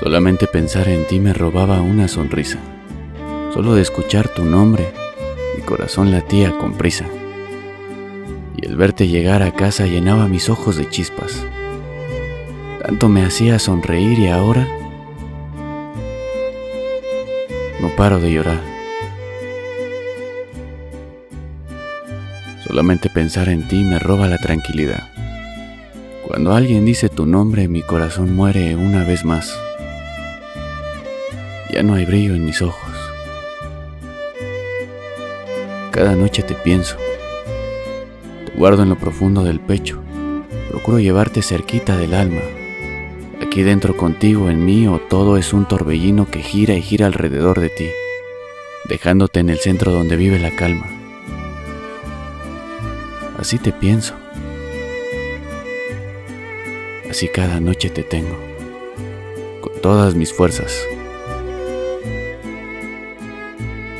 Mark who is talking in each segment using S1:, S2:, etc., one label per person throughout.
S1: Solamente pensar en ti me robaba una sonrisa. Solo de escuchar tu nombre, mi corazón latía con prisa. Y el verte llegar a casa llenaba mis ojos de chispas. Tanto me hacía sonreír y ahora no paro de llorar. Solamente pensar en ti me roba la tranquilidad. Cuando alguien dice tu nombre, mi corazón muere una vez más. Ya no hay brillo en mis ojos. Cada noche te pienso. Te guardo en lo profundo del pecho. Procuro llevarte cerquita del alma. Aquí dentro contigo, en mí, o todo es un torbellino que gira y gira alrededor de ti, dejándote en el centro donde vive la calma. Así te pienso. Así cada noche te tengo, con todas mis fuerzas.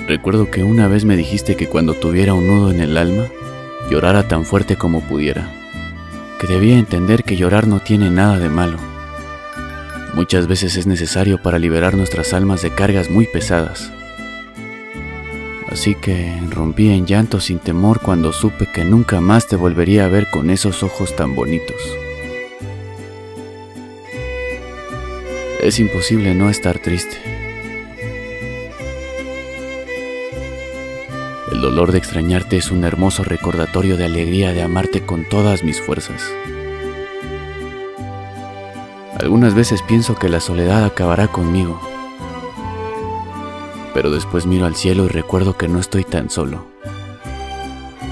S1: Recuerdo que una vez me dijiste que cuando tuviera un nudo en el alma, llorara tan fuerte como pudiera, que debía entender que llorar no tiene nada de malo. Muchas veces es necesario para liberar nuestras almas de cargas muy pesadas. Así que rompí en llanto sin temor cuando supe que nunca más te volvería a ver con esos ojos tan bonitos. Es imposible no estar triste. Dolor de extrañarte es un hermoso recordatorio de alegría de amarte con todas mis fuerzas. Algunas veces pienso que la soledad acabará conmigo, pero después miro al cielo y recuerdo que no estoy tan solo,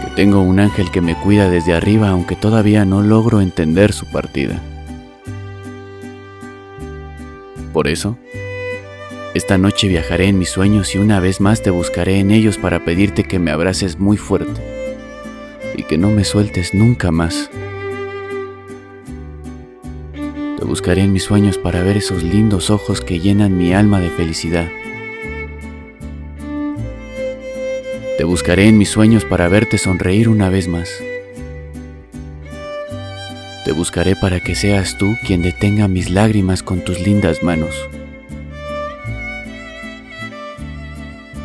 S1: que tengo un ángel que me cuida desde arriba aunque todavía no logro entender su partida. Por eso, esta noche viajaré en mis sueños y una vez más te buscaré en ellos para pedirte que me abraces muy fuerte y que no me sueltes nunca más. Te buscaré en mis sueños para ver esos lindos ojos que llenan mi alma de felicidad. Te buscaré en mis sueños para verte sonreír una vez más. Te buscaré para que seas tú quien detenga mis lágrimas con tus lindas manos.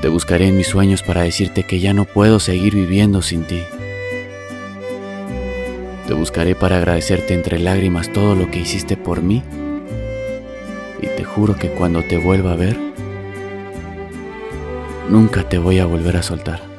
S1: Te buscaré en mis sueños para decirte que ya no puedo seguir viviendo sin ti. Te buscaré para agradecerte entre lágrimas todo lo que hiciste por mí. Y te juro que cuando te vuelva a ver, nunca te voy a volver a soltar.